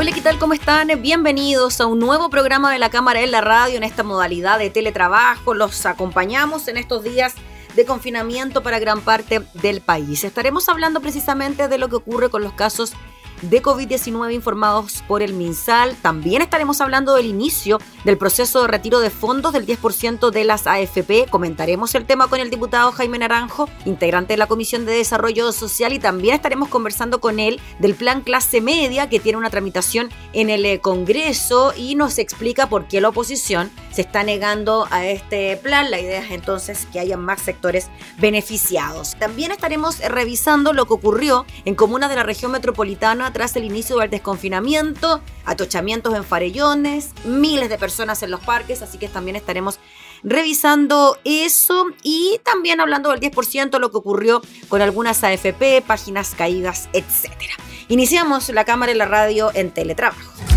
Hola, ¿qué tal? ¿Cómo están? Bienvenidos a un nuevo programa de la Cámara en la Radio en esta modalidad de teletrabajo. Los acompañamos en estos días de confinamiento para gran parte del país. Estaremos hablando precisamente de lo que ocurre con los casos de COVID-19 informados por el MinSal. También estaremos hablando del inicio del proceso de retiro de fondos del 10% de las AFP. Comentaremos el tema con el diputado Jaime Naranjo, integrante de la Comisión de Desarrollo Social, y también estaremos conversando con él del plan clase media que tiene una tramitación en el eh, Congreso y nos explica por qué la oposición se está negando a este plan. La idea es entonces que haya más sectores beneficiados. También estaremos revisando lo que ocurrió en comunas de la región metropolitana tras el inicio del desconfinamiento, atochamientos en farellones, miles de personas en los parques, así que también estaremos revisando eso y también hablando del 10%, lo que ocurrió con algunas AFP, páginas caídas, etc. Iniciamos la cámara y la radio en teletrabajo.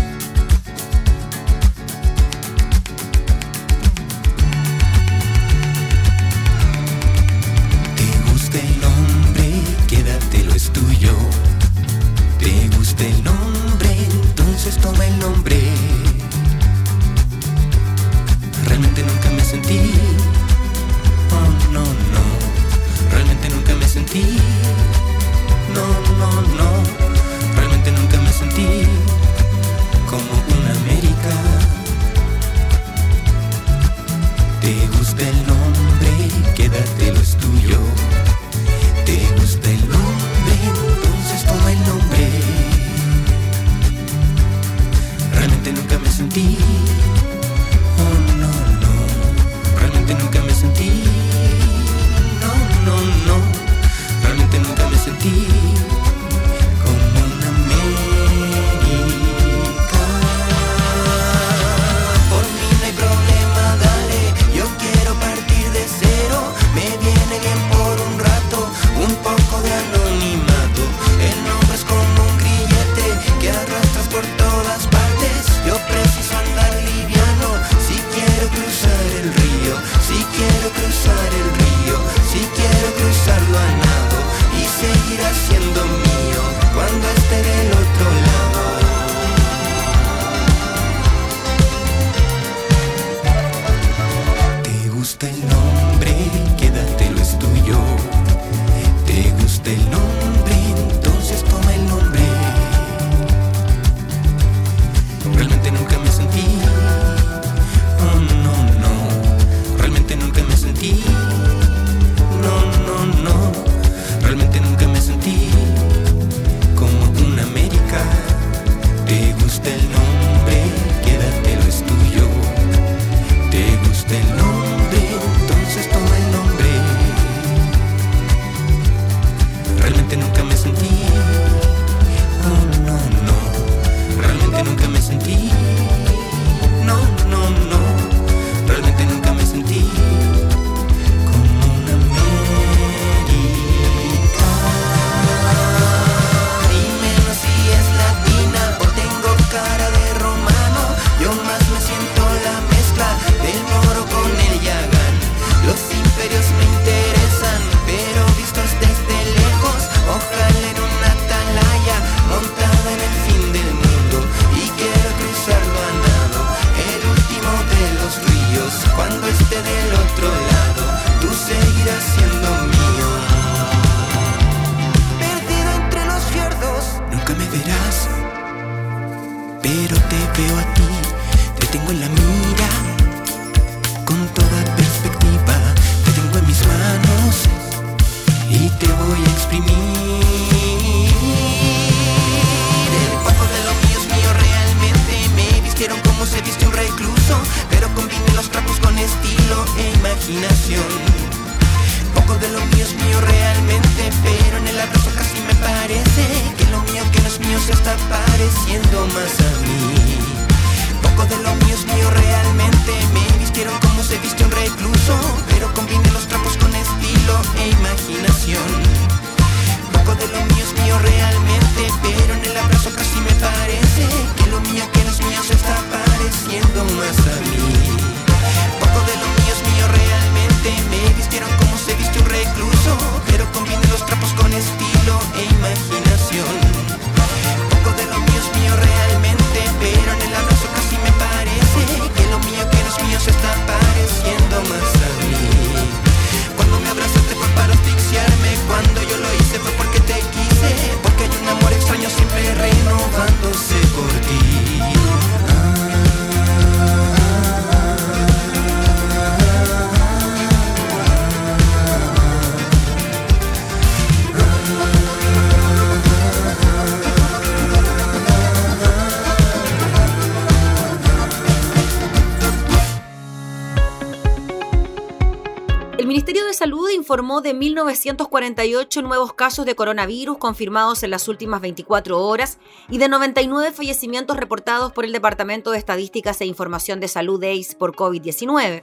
Informó de 1.948 nuevos casos de coronavirus confirmados en las últimas 24 horas y de 99 fallecimientos reportados por el Departamento de Estadísticas e Información de Salud EIS por COVID-19.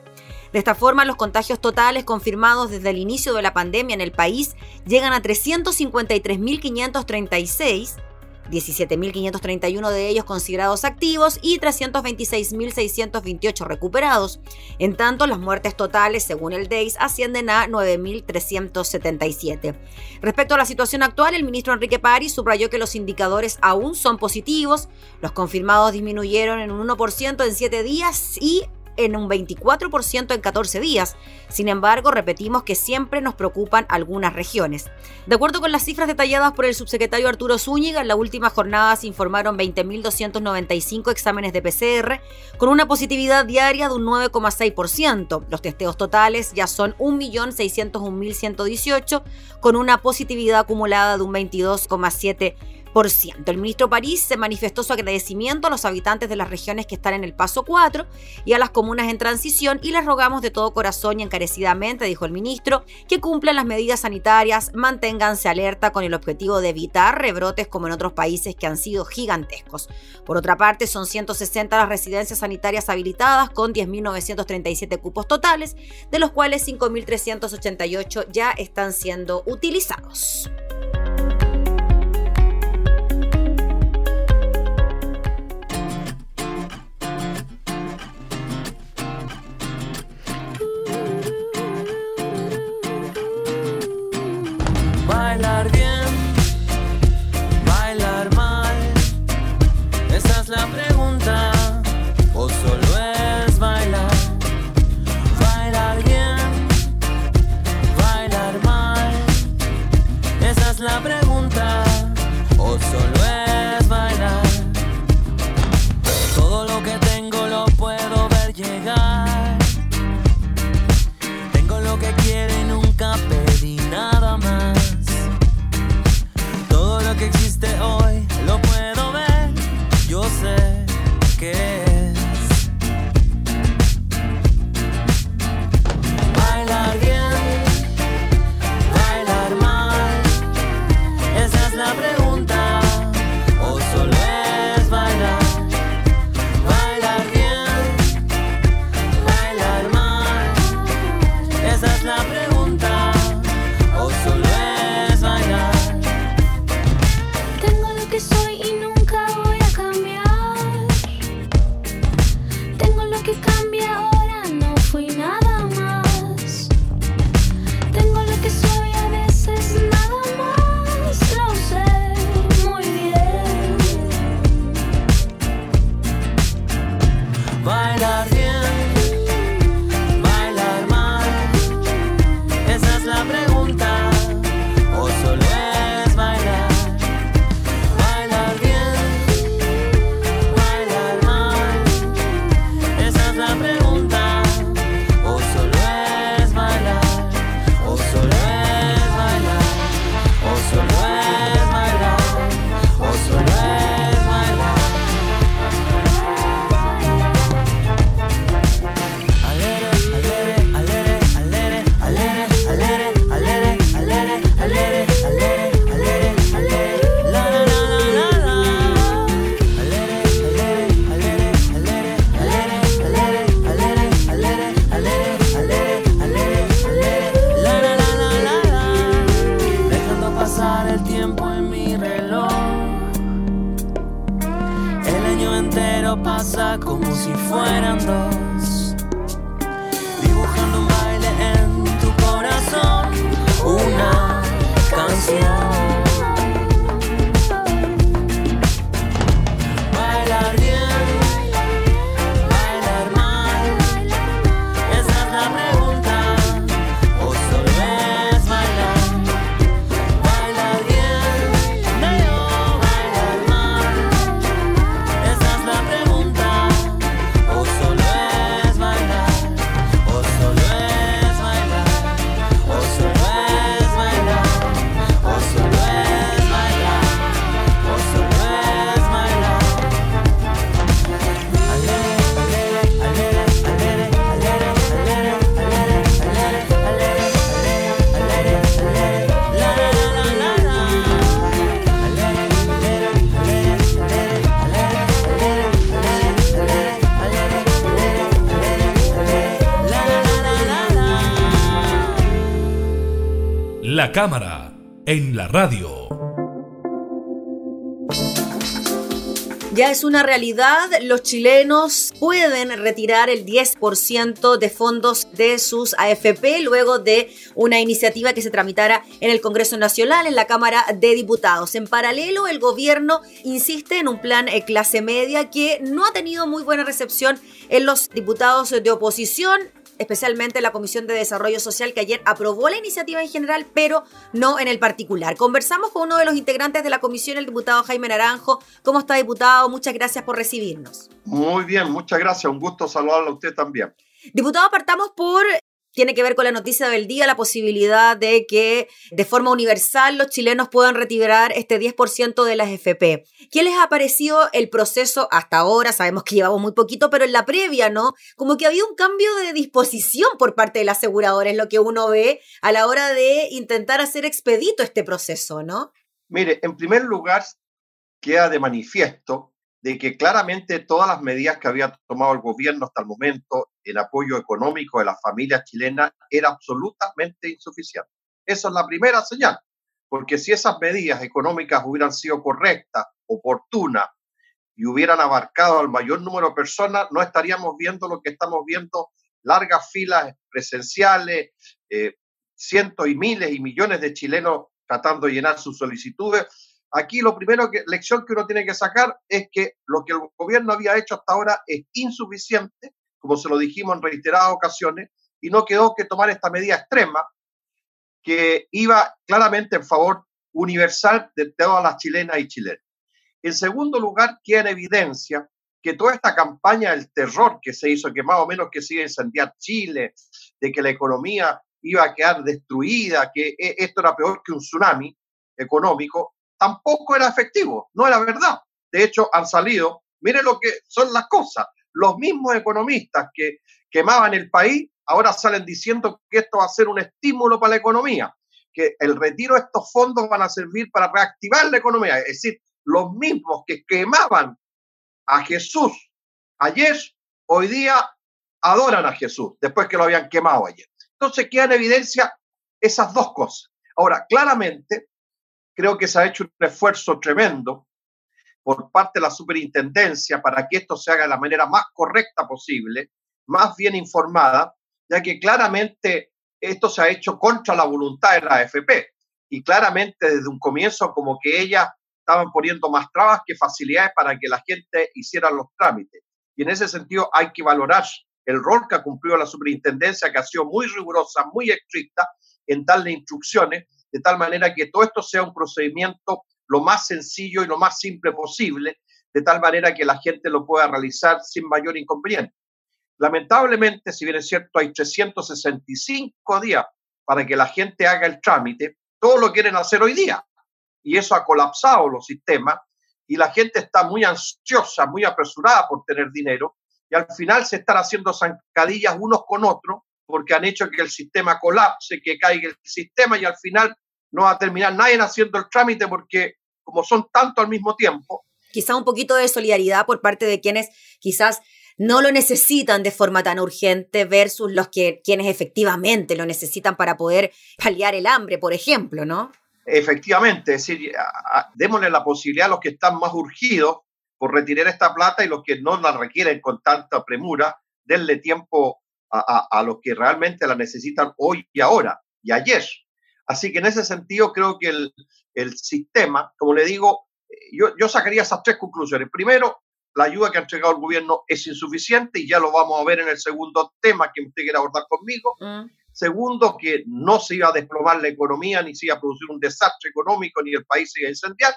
De esta forma, los contagios totales confirmados desde el inicio de la pandemia en el país llegan a 353.536 17.531 de ellos considerados activos y 326.628 recuperados. En tanto, las muertes totales, según el DEIS, ascienden a 9.377. Respecto a la situación actual, el ministro Enrique París subrayó que los indicadores aún son positivos. Los confirmados disminuyeron en un 1% en 7 días y en un 24% en 14 días. Sin embargo, repetimos que siempre nos preocupan algunas regiones. De acuerdo con las cifras detalladas por el subsecretario Arturo Zúñiga, en la última jornada se informaron 20.295 exámenes de PCR, con una positividad diaria de un 9,6%. Los testeos totales ya son 1.601.118, con una positividad acumulada de un 22,7%. El ministro París se manifestó su agradecimiento a los habitantes de las regiones que están en el paso 4 y a las comunas en transición y les rogamos de todo corazón y encarecidamente, dijo el ministro, que cumplan las medidas sanitarias, manténganse alerta con el objetivo de evitar rebrotes como en otros países que han sido gigantescos. Por otra parte, son 160 las residencias sanitarias habilitadas con 10.937 cupos totales, de los cuales 5.388 ya están siendo utilizados. Bailar pasa como si fueran dos. Cámara en la radio. Ya es una realidad, los chilenos pueden retirar el 10% de fondos de sus AFP luego de una iniciativa que se tramitara en el Congreso Nacional, en la Cámara de Diputados. En paralelo, el gobierno insiste en un plan eh, clase media que no ha tenido muy buena recepción en los diputados de oposición especialmente la Comisión de Desarrollo Social que ayer aprobó la iniciativa en general, pero no en el particular. Conversamos con uno de los integrantes de la comisión, el diputado Jaime Naranjo. ¿Cómo está, diputado? Muchas gracias por recibirnos. Muy bien, muchas gracias. Un gusto saludarlo a usted también. Diputado, partamos por tiene que ver con la noticia del día, la posibilidad de que de forma universal los chilenos puedan retirar este 10% de las FP. ¿Qué les ha parecido el proceso hasta ahora? Sabemos que llevamos muy poquito, pero en la previa, ¿no? Como que había un cambio de disposición por parte de la aseguradora, es lo que uno ve a la hora de intentar hacer expedito este proceso, ¿no? Mire, en primer lugar, queda de manifiesto de que claramente todas las medidas que había tomado el gobierno hasta el momento en apoyo económico de las familias chilenas era absolutamente insuficiente. Esa es la primera señal, porque si esas medidas económicas hubieran sido correctas, oportunas y hubieran abarcado al mayor número de personas, no estaríamos viendo lo que estamos viendo, largas filas presenciales, eh, cientos y miles y millones de chilenos tratando de llenar sus solicitudes Aquí lo primero que lección que uno tiene que sacar es que lo que el gobierno había hecho hasta ahora es insuficiente, como se lo dijimos en reiteradas ocasiones, y no quedó que tomar esta medida extrema que iba claramente en favor universal de todas las chilenas y chilenos. En segundo lugar, queda en evidencia que toda esta campaña del terror que se hizo, que más o menos que se iba a Chile, de que la economía iba a quedar destruida, que e, esto era peor que un tsunami económico, tampoco era efectivo, no era verdad. De hecho, han salido, miren lo que son las cosas, los mismos economistas que quemaban el país ahora salen diciendo que esto va a ser un estímulo para la economía, que el retiro de estos fondos van a servir para reactivar la economía. Es decir, los mismos que quemaban a Jesús ayer, hoy día adoran a Jesús, después que lo habían quemado ayer. Entonces queda en evidencia esas dos cosas. Ahora, claramente, creo que se ha hecho un esfuerzo tremendo por parte de la superintendencia para que esto se haga de la manera más correcta posible, más bien informada, ya que claramente esto se ha hecho contra la voluntad de la AFP y claramente desde un comienzo como que ellas estaban poniendo más trabas que facilidades para que la gente hiciera los trámites. Y en ese sentido hay que valorar el rol que ha cumplido la superintendencia, que ha sido muy rigurosa, muy estricta en darle instrucciones de tal manera que todo esto sea un procedimiento lo más sencillo y lo más simple posible, de tal manera que la gente lo pueda realizar sin mayor inconveniente. Lamentablemente, si bien es cierto, hay 365 días para que la gente haga el trámite, todos lo quieren hacer hoy día. Y eso ha colapsado los sistemas y la gente está muy ansiosa, muy apresurada por tener dinero y al final se están haciendo zancadillas unos con otros porque han hecho que el sistema colapse, que caiga el sistema y al final no va a terminar nadie haciendo el trámite porque como son tantos al mismo tiempo. Quizá un poquito de solidaridad por parte de quienes quizás no lo necesitan de forma tan urgente versus los que quienes efectivamente lo necesitan para poder paliar el hambre, por ejemplo, ¿no? Efectivamente, es decir, démosle la posibilidad a los que están más urgidos, por retirar esta plata y los que no la requieren con tanta premura, denle tiempo a, a, los que realmente la necesitan hoy y ahora y ayer. Así que en ese sentido creo que el, el sistema, como le digo, yo, yo sacaría esas tres conclusiones. Primero, la ayuda que ha entregado el gobierno es insuficiente y ya lo vamos a ver en el segundo tema que usted quiere abordar conmigo. Mm. Segundo, que no se iba a desplomar la economía, ni se iba a producir un desastre económico, ni el país se iba a incendiar.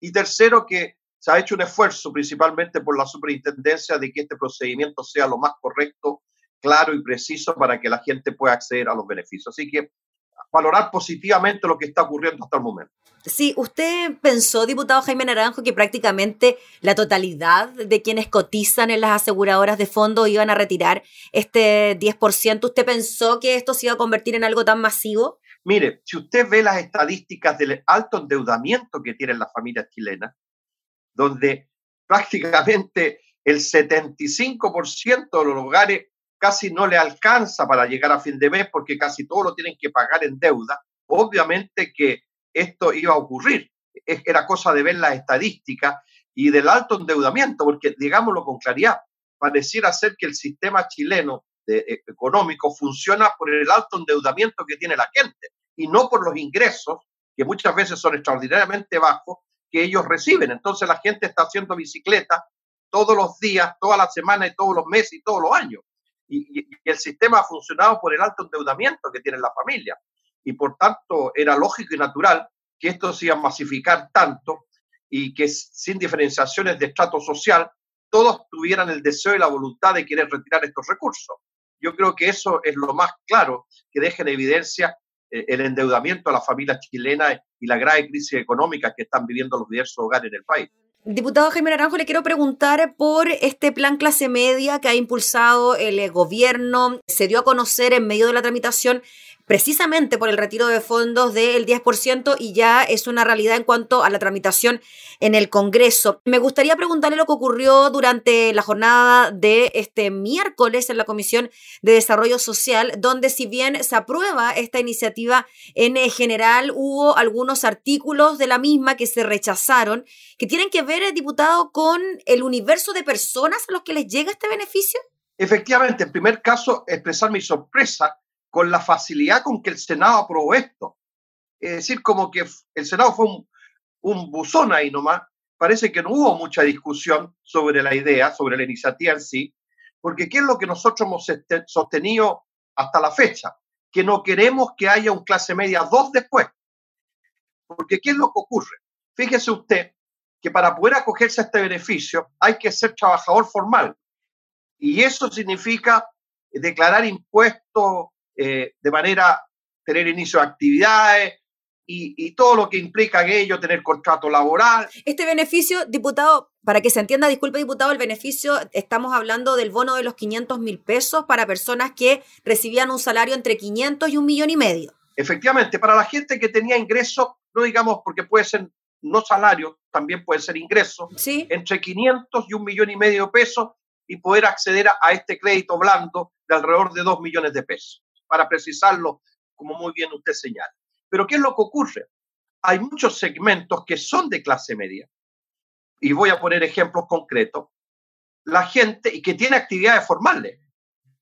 Y tercero, que se ha hecho un esfuerzo principalmente por la superintendencia de que este procedimiento sea lo más correcto, claro y preciso para que la gente pueda acceder a los beneficios. Así que valorar positivamente lo que está ocurriendo hasta el momento. Sí, usted pensó, diputado Jaime Naranjo, que prácticamente la totalidad de quienes cotizan en las aseguradoras de fondo iban a retirar este 10%. ¿Usted pensó que esto se iba a convertir en algo tan masivo? Mire, si usted ve las estadísticas del alto endeudamiento que tienen las familias chilenas, donde prácticamente el 75% de los hogares casi no le alcanza para llegar a fin de mes porque casi todo lo tienen que pagar en deuda, obviamente que esto iba a ocurrir. Era cosa de ver las estadísticas y del alto endeudamiento, porque digámoslo con claridad, pareciera ser que el sistema chileno de, económico funciona por el alto endeudamiento que tiene la gente y no por los ingresos, que muchas veces son extraordinariamente bajos, que ellos reciben. Entonces la gente está haciendo bicicleta todos los días, todas las semanas y todos los meses y todos los años y, el sistema ha funcionado por el alto endeudamiento que tiene la familia. Y por tanto, era lógico y natural que esto se iba a masificar tanto y que sin diferenciaciones de estrato social, todos tuvieran el deseo y la voluntad de querer retirar estos recursos. Yo creo que eso es lo más claro que deja en evidencia eh, el endeudamiento de las familias chilenas y la grave crisis económica que están viviendo los diversos hogares en el país. Diputado Jaime Naranjo, le quiero preguntar por este plan clase media que ha impulsado el eh, gobierno. Se dio a conocer en medio de la tramitación precisamente por el retiro de fondos del 10% y ya es una realidad en cuanto a la tramitación en el Congreso. Me gustaría preguntarle lo que ocurrió durante la jornada de este miércoles en la Comisión de Desarrollo Social, donde si bien se aprueba esta iniciativa en general, hubo algunos artículos de la misma que se rechazaron, que tienen que ver, diputado, con el universo de personas a los que les llega este beneficio. Efectivamente, en primer caso, expresar mi sorpresa con la facilidad con que el Senado aprobó esto. Es decir, como que el Senado fue un, un buzón ahí nomás. Parece que no hubo mucha discusión sobre la idea, sobre la iniciativa en sí, porque ¿qué es lo que nosotros hemos sostenido hasta la fecha? Que no queremos que haya un clase media dos después. Porque ¿qué es lo que ocurre? Fíjese usted que para poder acogerse a este beneficio hay que ser trabajador formal. Y eso significa declarar impuestos eh, de manera, tener inicio de actividades y, todo lo que implica aquello, tener contrato laboral. Este beneficio, diputado, para que se entienda, disculpe diputado, el beneficio, estamos hablando del bono de los 500 mil pesos para personas que recibían un salario entre 500 y un millón y medio. Efectivamente, para la gente que tenía ingresos, no digamos porque puede ser no salario, también puede ser ingreso, ¿Sí? entre 500 y un millón y medio de pesos y poder acceder a, este crédito blando de alrededor de 2 millones de pesos para precisarlo, como muy bien usted señala. Pero ¿qué es lo que ocurre? Hay muchos segmentos que son de clase media, y voy a poner ejemplos concretos, la gente y que tiene actividades formales,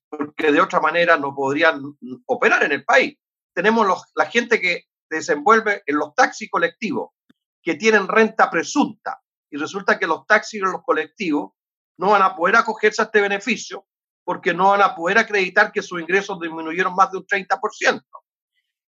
porque de otra manera no podrían operar en el país. Tenemos la gente que desenvuelve en los taxis colectivos, que tienen renta presunta, y resulta que los taxis y los colectivos no van a poder acogerse a este beneficio porque no van a poder acreditar que sus ingresos disminuyeron más de un 30%.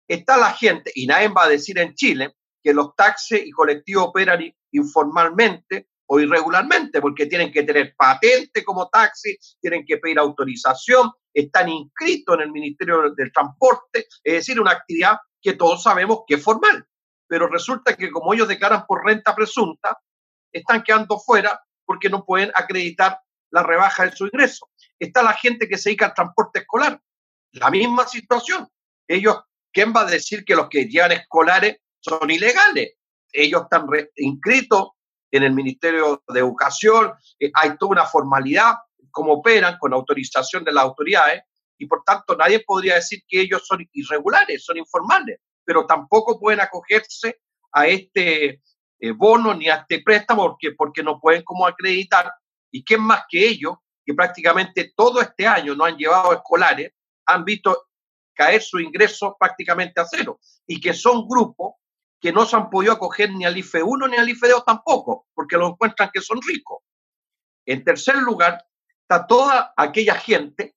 Está la gente, y nadie va a decir en Chile, que los taxis y colectivos operan informalmente o irregularmente, porque tienen que tener patente como taxi, tienen que pedir autorización, están inscritos en el Ministerio del Transporte, es decir, una actividad que todos sabemos que es formal. Pero resulta que como ellos declaran por renta presunta, están quedando fuera porque no pueden acreditar la rebaja de su ingreso está la gente que se dedica al transporte escolar. La misma situación. Ellos, ¿quién va a decir que los que llevan escolares son ilegales? Ellos están inscritos en el Ministerio de Educación, eh, hay toda una formalidad, como operan con autorización de las autoridades, y por tanto nadie podría decir que ellos son irregulares, son informales, pero tampoco pueden acogerse a este eh, bono ni a este préstamo porque, porque no pueden como acreditar. ¿Y quién más que ellos, que prácticamente todo este año no han llevado escolares, han visto caer su ingreso prácticamente a cero y que son grupos que no se han podido acoger ni al IFE 1 ni al IFE 2 tampoco, porque lo encuentran que son ricos. En tercer lugar, está toda aquella gente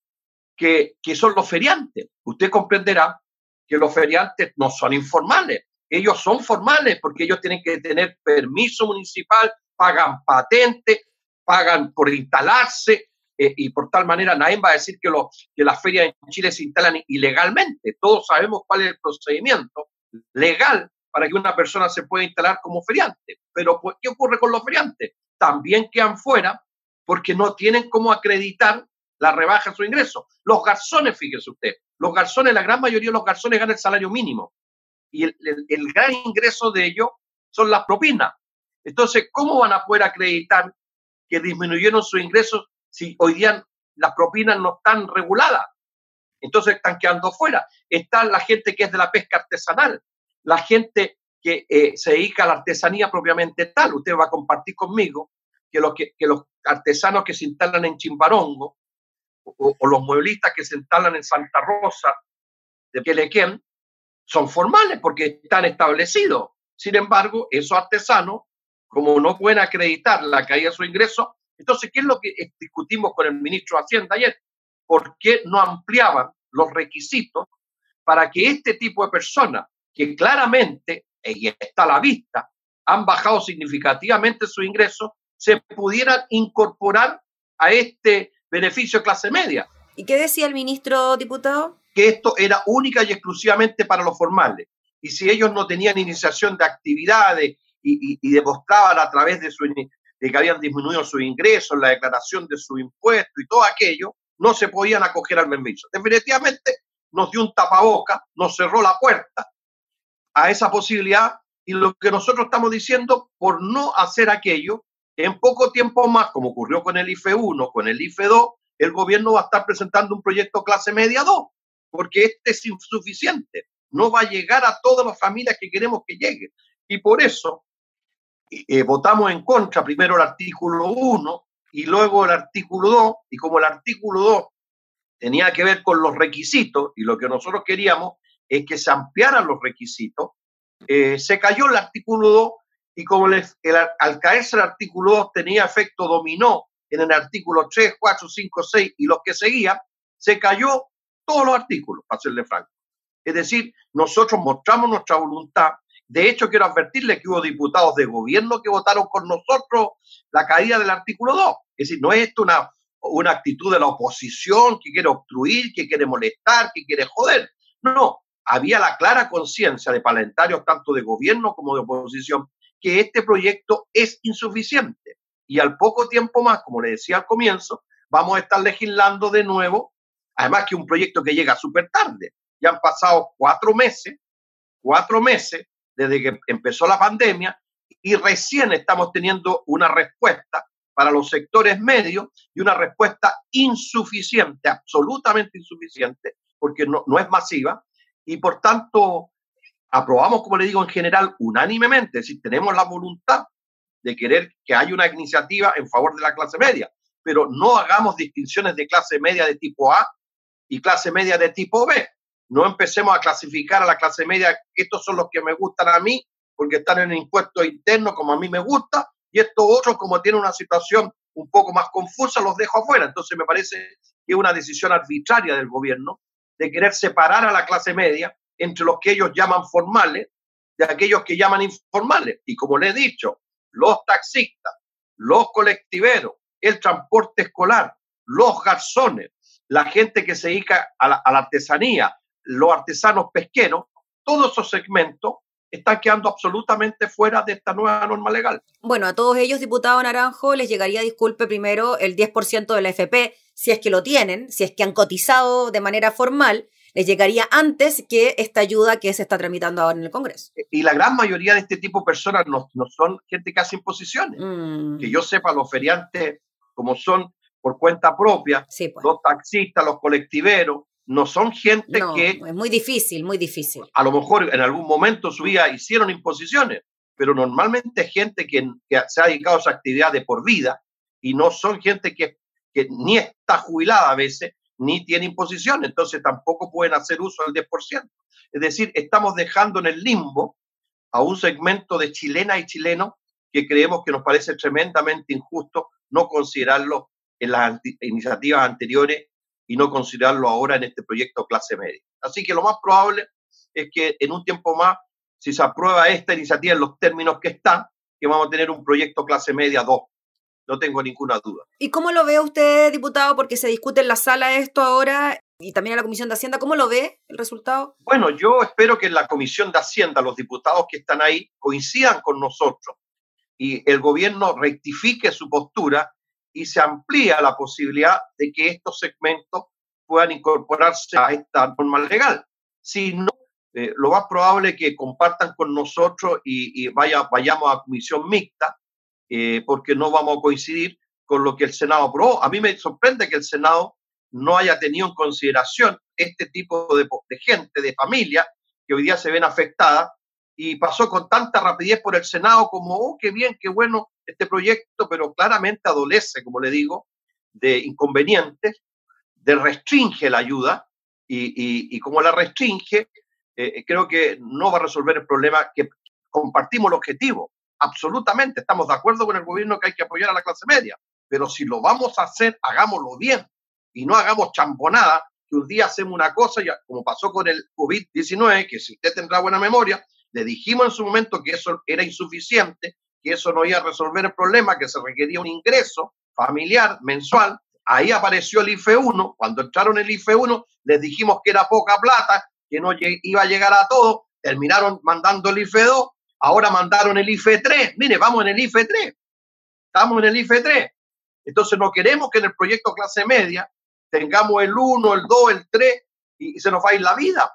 que, que son los feriantes. Usted comprenderá que los feriantes no son informales, ellos son formales porque ellos tienen que tener permiso municipal, pagan patente, pagan por instalarse, eh, y por tal manera nadie va a decir que, lo, que las ferias en Chile se instalan ilegalmente. Todos sabemos cuál es el procedimiento legal para que una persona se pueda instalar como feriante. Pero pues, ¿qué ocurre con los feriantes? También quedan fuera porque no tienen cómo acreditar la rebaja de su ingreso. Los garzones, fíjese usted, los garzones, la gran mayoría de los garzones ganan el salario mínimo. Y el, el gran ingreso de ellos son las propinas. Entonces, ¿cómo van a poder acreditar que disminuyeron sus ingresos si hoy día las propinas no están reguladas. Entonces están quedando fuera. Está la gente que es de la pesca artesanal, la gente que eh, se dedica a la artesanía propiamente tal. Usted va a compartir conmigo que, los que, los artesanos que se instalan en Chimbarongo o, los mueblistas que se instalan en Santa Rosa de Quelequén son formales porque están establecidos. Sin embargo, esos artesanos, como no pueden acreditar la caída de su ingreso, entonces, ¿qué es lo que discutimos con el ministro de Hacienda ayer? ¿Por qué no ampliaban los requisitos para que este tipo de personas, que claramente, y está a la vista, han bajado significativamente su ingreso, se pudieran incorporar a este beneficio de clase media? ¿Y qué decía el ministro diputado? Que esto era única y exclusivamente para los formales. Y si ellos no tenían iniciación de actividades y, y demostraban a través de su de que habían disminuido sus ingresos, la declaración de su impuesto y todo aquello, no se podían acoger al beneficio. Definitivamente nos dio un tapaboca, nos cerró la puerta a esa posibilidad y lo que nosotros estamos diciendo, por no hacer aquello, en poco tiempo más, como ocurrió con el IFE 1, con el IFE 2, el gobierno va a estar presentando un proyecto clase media 2, porque este es insuficiente, no va a llegar a todas las familias que queremos que llegue. Y por eso eh, votamos en contra primero el artículo 1 y luego el artículo 2, y como el artículo 2 tenía que ver con los requisitos, y lo que nosotros queríamos es que se ampliaran los requisitos, eh, se cayó el artículo 2 y como al caerse el artículo 2 tenía efecto dominó en el artículo 3, 4, 5, 6 y los que seguían, se cayó todos los artículos, para serle franco. Es decir, nosotros mostramos nuestra voluntad de hecho, quiero advertirle que hubo diputados de gobierno que votaron con nosotros la caída del artículo 2. Es decir, no es esto una, una actitud de la oposición que quiere obstruir, que quiere molestar, que quiere joder. No, había la clara conciencia de parlamentarios tanto de gobierno como de oposición que este proyecto es insuficiente. Y al poco tiempo más, como le decía al comienzo, vamos a estar legislando de nuevo, además que un proyecto que llega súper tarde. Ya han pasado cuatro meses, cuatro meses desde que empezó la pandemia y recién estamos teniendo una respuesta para los sectores medios y una respuesta insuficiente, absolutamente insuficiente, porque no, no es masiva y por tanto aprobamos, como le digo, en general unánimemente, es decir, tenemos la voluntad de querer que haya una iniciativa en favor de la clase media, pero no hagamos distinciones de clase media de tipo A y clase media de tipo B. No empecemos a clasificar a la clase media, estos son los que me gustan a mí, porque están en impuestos internos como a mí me gusta, y estos otros, como tienen una situación un poco más confusa, los dejo afuera. Entonces me parece que es una decisión arbitraria del gobierno de querer separar a la clase media entre los que ellos llaman formales de aquellos que llaman informales. Y como le he dicho, los taxistas, los colectiveros, el transporte escolar, los garzones, la gente que se dedica a la, a la artesanía, los artesanos pesqueros, todos esos segmentos están quedando absolutamente fuera de esta nueva norma legal. Bueno, a todos ellos, diputado Naranjo, les llegaría, disculpe, primero el 10% de la FP, si es que lo tienen, si es que han cotizado de manera formal, les llegaría antes que esta ayuda que se está tramitando ahora en el Congreso. Y la gran mayoría de este tipo de personas no, no son gente que hace imposiciones. Mm. Que yo sepa, los feriantes, como son por cuenta propia, pues. los taxistas, los colectiveros, no son gente que... Es muy difícil, muy difícil. A lo mejor en algún momento su vida hicieron imposiciones, pero normalmente gente que, que se ha dedicado a esa actividad de por vida y no son gente que, que ni está jubilada a veces, ni tiene imposición, entonces tampoco pueden hacer uso del 10%. Es decir, estamos dejando en el limbo a un segmento de chilenas y chilenos que creemos que nos parece tremendamente injusto no considerarlo en las iniciativas anteriores y no considerarlo ahora en este proyecto clase media. Así que lo más probable es que en un tiempo más, si se aprueba esta iniciativa en los términos que está, que vamos a tener un proyecto clase media 2. No tengo ninguna duda. ¿Y cómo lo ve usted, diputado? Porque se discute en la sala esto ahora y también en la Comisión de Hacienda. ¿Cómo lo ve el resultado? Bueno, yo espero que en la Comisión de Hacienda los diputados que están ahí coincidan con nosotros y el gobierno rectifique su postura y se amplía la posibilidad de que estos segmentos puedan incorporarse a esta norma legal. Si no, eh, lo más probable es que compartan con nosotros y, vaya, vayamos a comisión mixta, eh, porque no vamos a coincidir con lo que el Senado aprobó. A mí me sorprende que el Senado no haya tenido en consideración este tipo de, de gente, de familia, que hoy día se ven afectadas, y pasó con tanta rapidez por el Senado como, oh, qué bien, qué bueno este proyecto, pero claramente adolece, como le digo, de inconvenientes, de restringe la ayuda y, y, como la restringe, eh, creo que no va a resolver el problema que compartimos el objetivo. Absolutamente, estamos de acuerdo con el gobierno que hay que apoyar a la clase media, pero si lo vamos a hacer, hagámoslo bien y no hagamos champonada, que un día hacemos una cosa, ya, como pasó con el COVID-19, que si usted tendrá buena memoria, le dijimos en su momento que eso era insuficiente, que eso no iba a resolver el problema, que se requería un ingreso familiar mensual. Ahí apareció el IFE 1. Cuando entraron el IFE 1, les dijimos que era poca plata, que no iba a llegar a todo. Terminaron mandando el IFE 2. Ahora mandaron el IFE 3. Mire, vamos en el IFE 3. Estamos en el IFE 3. Entonces no queremos que en el proyecto clase media tengamos el 1, el 2, el 3 y se nos va a ir la vida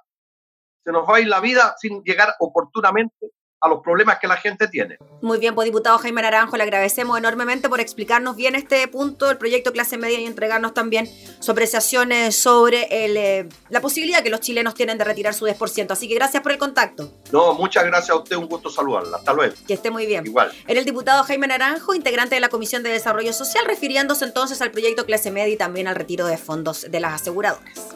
se nos va a ir la vida sin llegar oportunamente a los problemas que la gente tiene. Muy bien, pues diputado Jaime Naranjo, le agradecemos enormemente por explicarnos bien este punto del proyecto Clase Media y entregarnos también su apreciaciones sobre eh, la posibilidad que los chilenos tienen de retirar su 10%. Así que gracias por el contacto. No, muchas gracias a usted, un gusto saludarla. Hasta luego. Que esté muy bien. Igual. Era el diputado Jaime Naranjo, integrante de la Comisión de Desarrollo Social, refiriéndose entonces al proyecto Clase Media y también al retiro de fondos de las aseguradoras.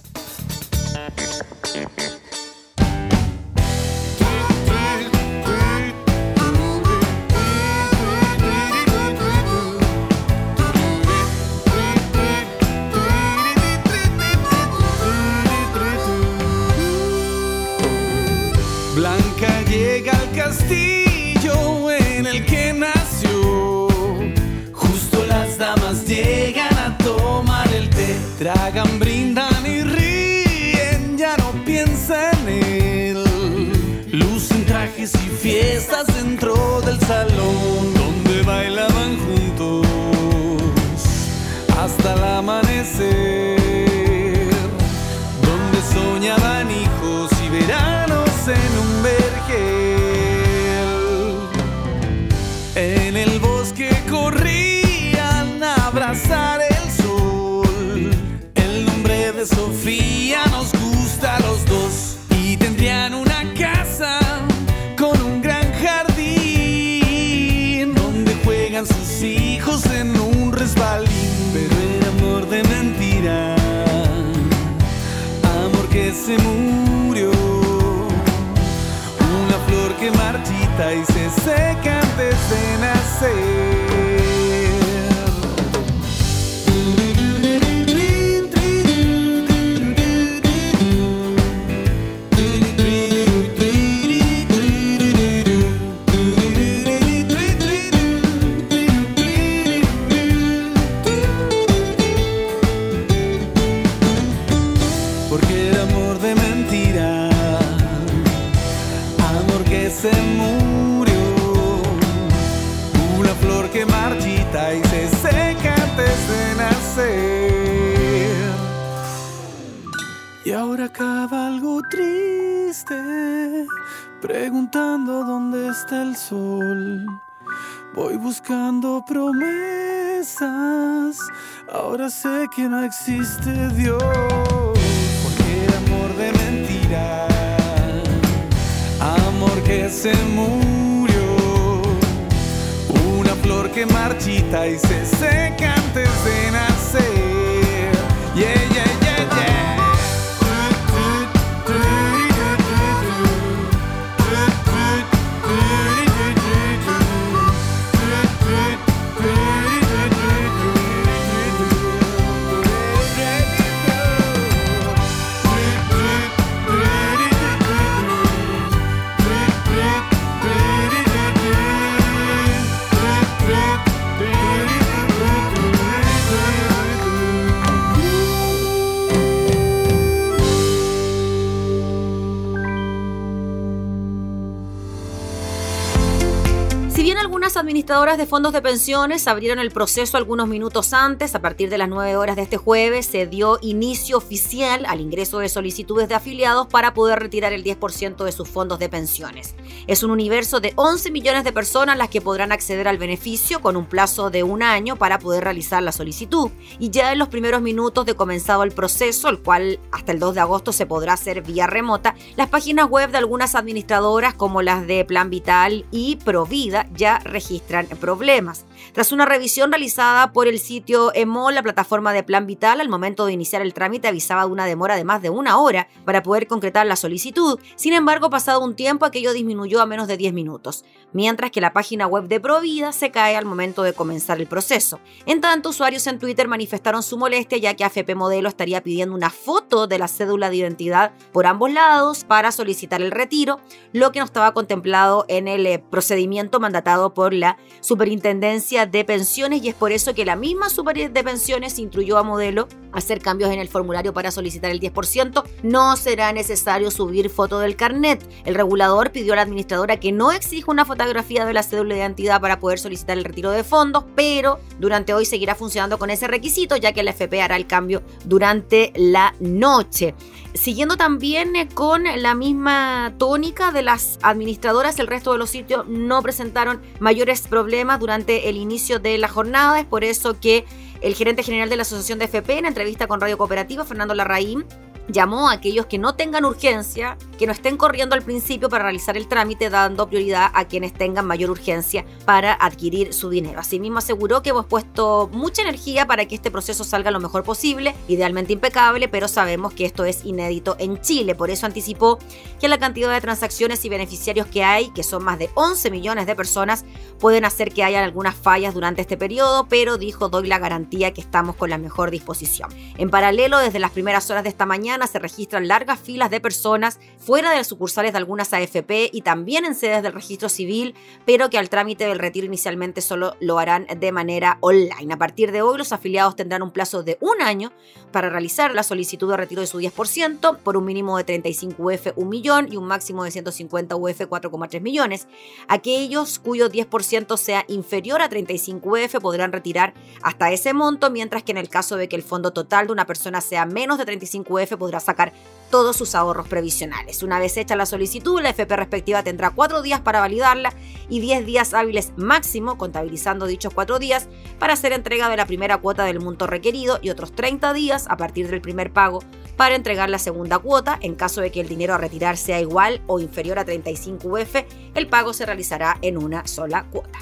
Y fiestas dentro del salón donde bailaban juntos hasta el amanecer. Se seca antes de nacer. Ahora sé que no existe Dios, porque amor de mentira, amor que se murió, una flor que marchita y se seca antes de nacer. Administradoras de fondos de pensiones abrieron el proceso algunos minutos antes. A partir de las 9 horas de este jueves se dio inicio oficial al ingreso de solicitudes de afiliados para poder retirar el 10% de sus fondos de pensiones. Es un universo de 11 millones de personas las que podrán acceder al beneficio con un plazo de un año para poder realizar la solicitud. Y ya en los primeros minutos de comenzado el proceso, el cual hasta el 2 de agosto se podrá hacer vía remota, las páginas web de algunas administradoras como las de Plan Vital y Provida ya registran problemas. Tras una revisión realizada por el sitio EMO, la plataforma de Plan Vital, al momento de iniciar el trámite avisaba de una demora de más de una hora para poder concretar la solicitud. Sin embargo, pasado un tiempo, aquello disminuyó a menos de 10 minutos, mientras que la página web de Provida se cae al momento de comenzar el proceso. En tanto, usuarios en Twitter manifestaron su molestia ya que AFP Modelo estaría pidiendo una foto de la cédula de identidad por ambos lados para solicitar el retiro, lo que no estaba contemplado en el eh, procedimiento mandatado por la Superintendencia de Pensiones y es por eso que la misma Superintendencia de Pensiones instruyó a Modelo hacer cambios en el formulario para solicitar el 10%. No será necesario subir foto del carnet. El regulador pidió a la administradora que no exija una de la cédula de identidad para poder solicitar el retiro de fondos, pero durante hoy seguirá funcionando con ese requisito ya que el FP hará el cambio durante la noche. Siguiendo también eh, con la misma tónica de las administradoras, el resto de los sitios no presentaron mayores problemas durante el inicio de la jornada. Es por eso que el gerente general de la Asociación de FP, en entrevista con Radio Cooperativa, Fernando Larraín, llamó a aquellos que no tengan urgencia, que no estén corriendo al principio para realizar el trámite, dando prioridad a quienes tengan mayor urgencia para adquirir su dinero. Asimismo, aseguró que hemos puesto mucha energía para que este proceso salga lo mejor posible, idealmente impecable, pero sabemos que esto es inédito en Chile. Por eso anticipó que la cantidad de transacciones y beneficiarios que hay, que son más de 11 millones de personas, pueden hacer que haya algunas fallas durante este periodo, pero dijo, doy la garantía que estamos con la mejor disposición. En paralelo, desde las primeras horas de esta mañana, se registran largas filas de personas fuera de las sucursales de algunas AFP y también en sedes del registro civil, pero que al trámite del retiro inicialmente solo lo harán de manera online. A partir de hoy, los afiliados tendrán un plazo de un año para realizar la solicitud de retiro de su 10% por un mínimo de 35 UF 1 millón y un máximo de 150 UF 4,3 millones. Aquellos cuyo 10% sea inferior a 35 UF podrán retirar hasta ese monto, mientras que en el caso de que el fondo total de una persona sea menos de 35 UF podrá sacar todos sus ahorros previsionales. Una vez hecha la solicitud, la FP respectiva tendrá cuatro días para validarla y 10 días hábiles máximo, contabilizando dichos cuatro días, para hacer entrega de la primera cuota del monto requerido y otros 30 días a partir del primer pago para entregar la segunda cuota. En caso de que el dinero a retirar sea igual o inferior a 35 UF, el pago se realizará en una sola cuota.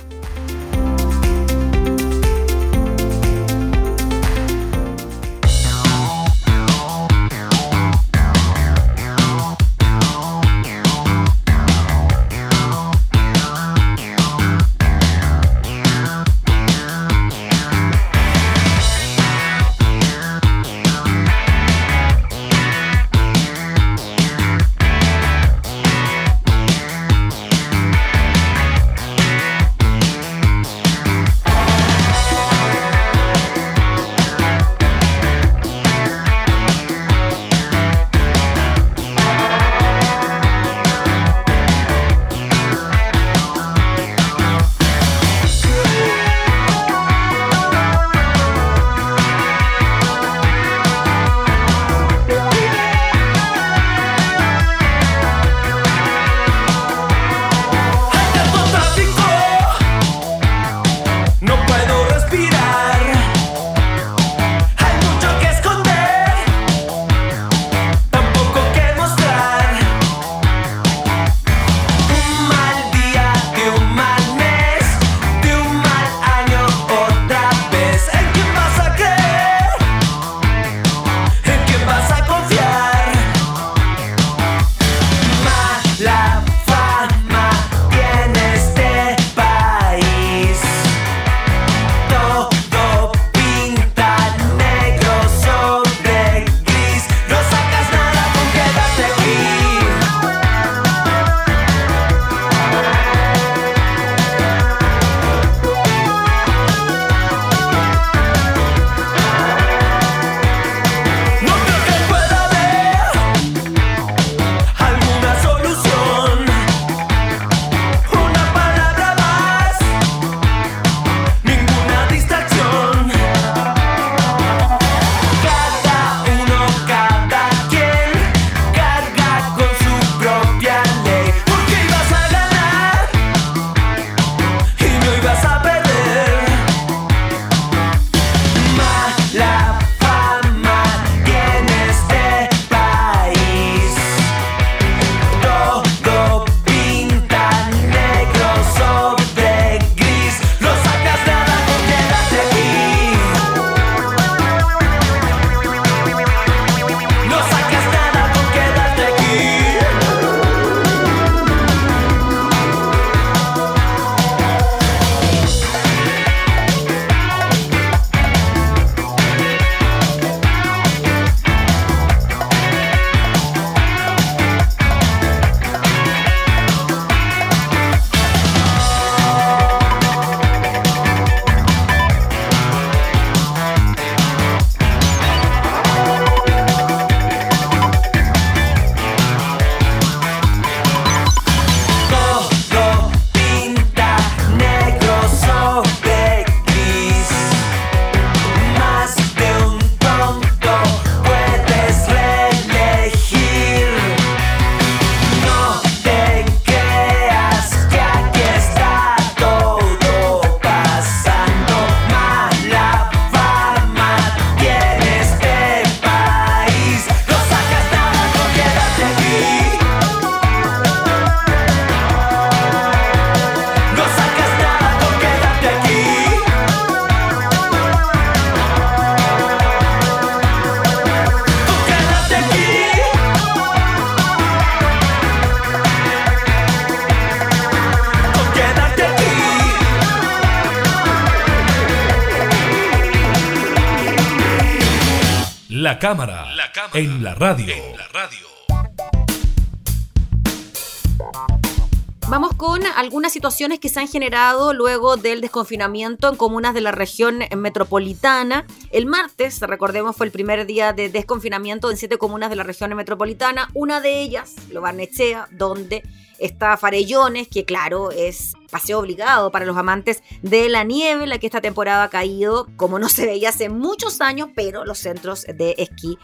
La cámara, en la radio. Vamos con algunas situaciones que se han generado luego del desconfinamiento en comunas de la región metropolitana. El martes, recordemos, fue el primer día de desconfinamiento en siete comunas de la región metropolitana. Una de ellas, Lo Barnechea, donde está Farellones, que claro, es paseo obligado para los amantes de la nieve, la que esta temporada ha caído como no se veía hace muchos años, pero los centros de esquí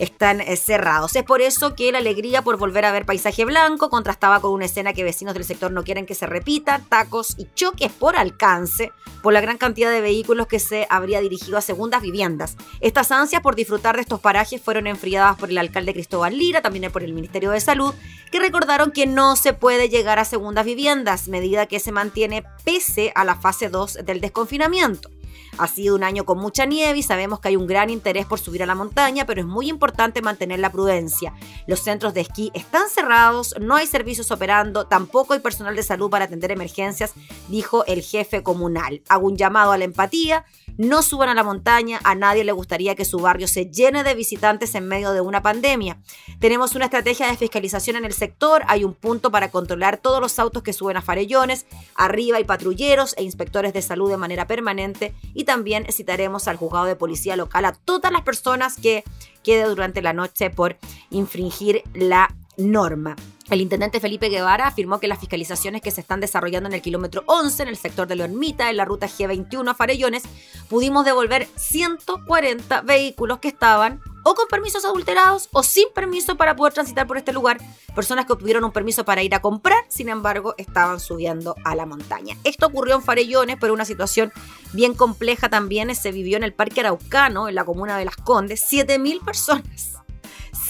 están eh, cerrados. Es por eso que la alegría por volver a ver paisaje blanco contrastaba con una escena que vecinos del sector no quieren que se repita, tacos y choques por alcance por la gran cantidad de vehículos que se habría dirigido a segundas viviendas. Estas ansias por disfrutar de estos parajes fueron enfriadas por el alcalde Cristóbal Lira, también por el Ministerio de Salud, que recordaron que no se puede llegar a segundas viviendas, medida que se mantiene pese a la fase 2 del desconfinamiento. Ha sido un año con mucha nieve y sabemos que hay un gran interés por subir a la montaña, pero es muy importante mantener la prudencia. Los centros de esquí están cerrados, no hay servicios operando, tampoco hay personal de salud para atender emergencias, dijo el jefe comunal. Hago un llamado a la empatía, no suban a la montaña, a nadie le gustaría que su barrio se llene de visitantes en medio de una pandemia. Tenemos una estrategia de fiscalización en el sector, hay un punto para controlar todos los autos que suben a farellones, arriba hay patrulleros e inspectores de salud de manera permanente y también citaremos al juzgado de policía local a todas las personas que quede durante la noche por infringir la norma. El intendente Felipe Guevara afirmó que las fiscalizaciones que se están desarrollando en el kilómetro 11, en el sector de Leonmita, en la ruta G21 a Farellones, pudimos devolver 140 vehículos que estaban o con permisos adulterados o sin permiso para poder transitar por este lugar. Personas que obtuvieron un permiso para ir a comprar, sin embargo, estaban subiendo a la montaña. Esto ocurrió en Farellones, pero una situación bien compleja también se vivió en el Parque Araucano, en la comuna de Las Condes. 7.000 personas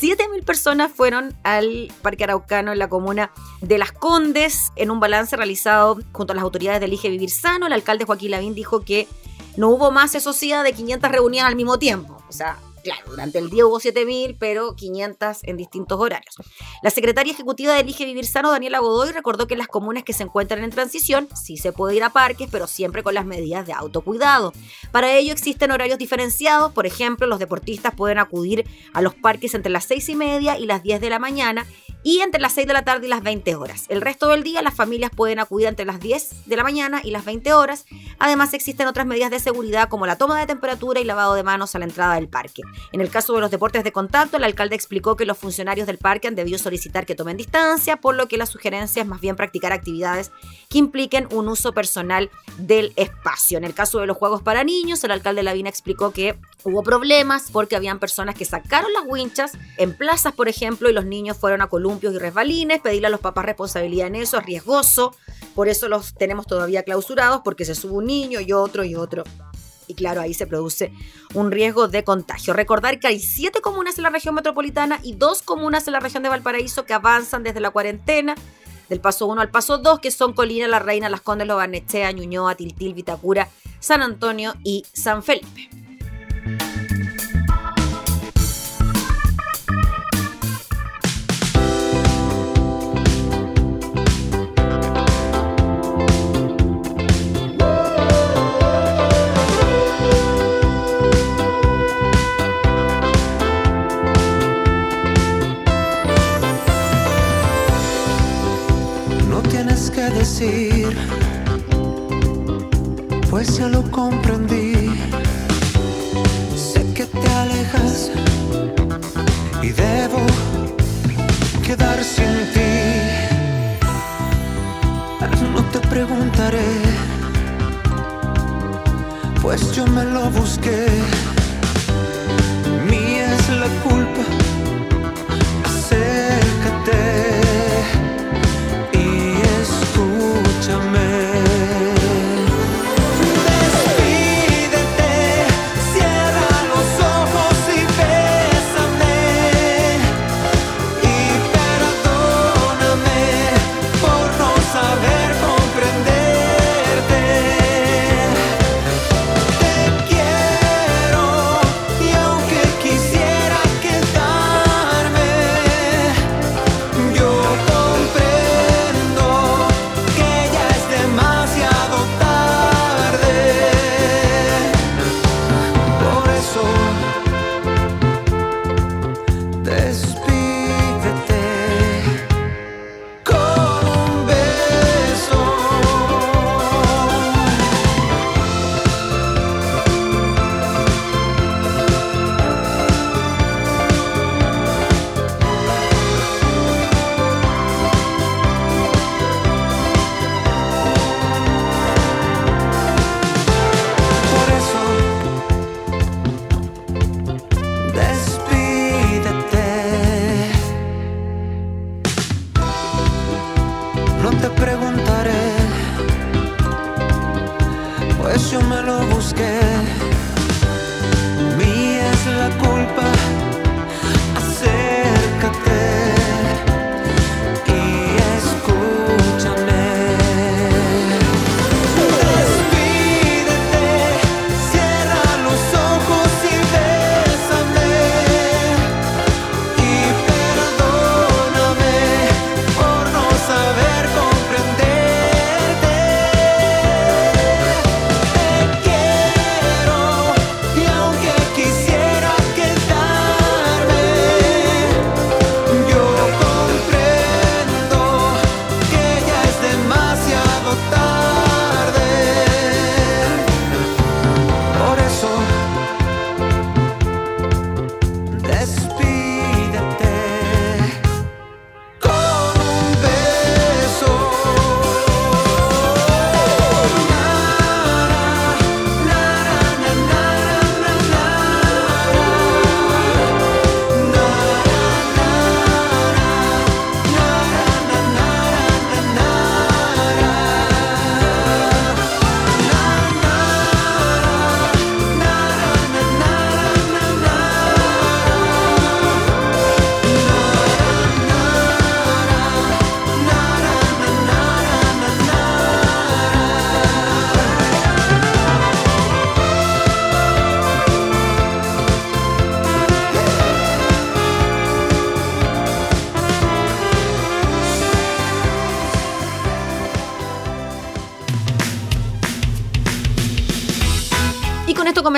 7.000 personas fueron al Parque Araucano en la comuna de Las Condes. En un balance realizado junto a las autoridades del IGE Vivir Sano, el alcalde Joaquín Lavín dijo que no hubo más, eso de 500 reuniones al mismo tiempo. O sea, Claro, durante el día hubo 7.000, pero 500 en distintos horarios. La secretaria ejecutiva del Elige Vivir Sano, Daniela Godoy, recordó que las comunas que se encuentran en transición sí se puede ir a parques, pero siempre con las medidas de autocuidado. Para ello existen horarios diferenciados, por ejemplo, los deportistas pueden acudir a los parques entre las 6 y media y las 10 de la mañana y entre las 6 de la tarde y las 20 horas. El resto del día las familias pueden acudir entre las 10 de la mañana y las 20 horas. Además existen otras medidas de seguridad como la toma de temperatura y lavado de manos a la entrada del parque. En el caso de los deportes de contacto, el alcalde explicó que los funcionarios del parque han debido solicitar que tomen distancia, por lo que la sugerencia es más bien practicar actividades que impliquen un uso personal del espacio. En el caso de los juegos para niños, el alcalde Lavina explicó que hubo problemas porque habían personas que sacaron las winchas en plazas, por ejemplo, y los niños fueron a y resbalines, pedirle a los papás responsabilidad en eso es riesgoso, por eso los tenemos todavía clausurados porque se sube un niño y otro y otro y claro, ahí se produce un riesgo de contagio. Recordar que hay siete comunas en la región metropolitana y dos comunas en la región de Valparaíso que avanzan desde la cuarentena del paso 1 al paso 2, que son Colina, La Reina, Las Condes, Lobarnechea, Ñuñoa, Tiltil, Vitacura, San Antonio y San Felipe. Pues ya lo comprendí. Sé que te alejas y debo quedar sin ti. No te preguntaré, pues yo me lo busqué. Mía es la culpa, busqué.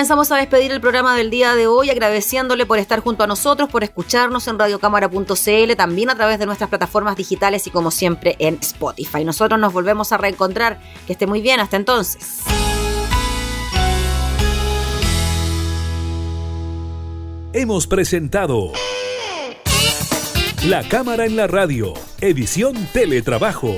Comenzamos a despedir el programa del día de hoy, agradeciéndole por estar junto a nosotros, por escucharnos en radiocámara.cl, también a través de nuestras plataformas digitales y como siempre en Spotify. Nosotros nos volvemos a reencontrar. Que esté muy bien, hasta entonces. Hemos presentado La Cámara en la Radio, edición Teletrabajo.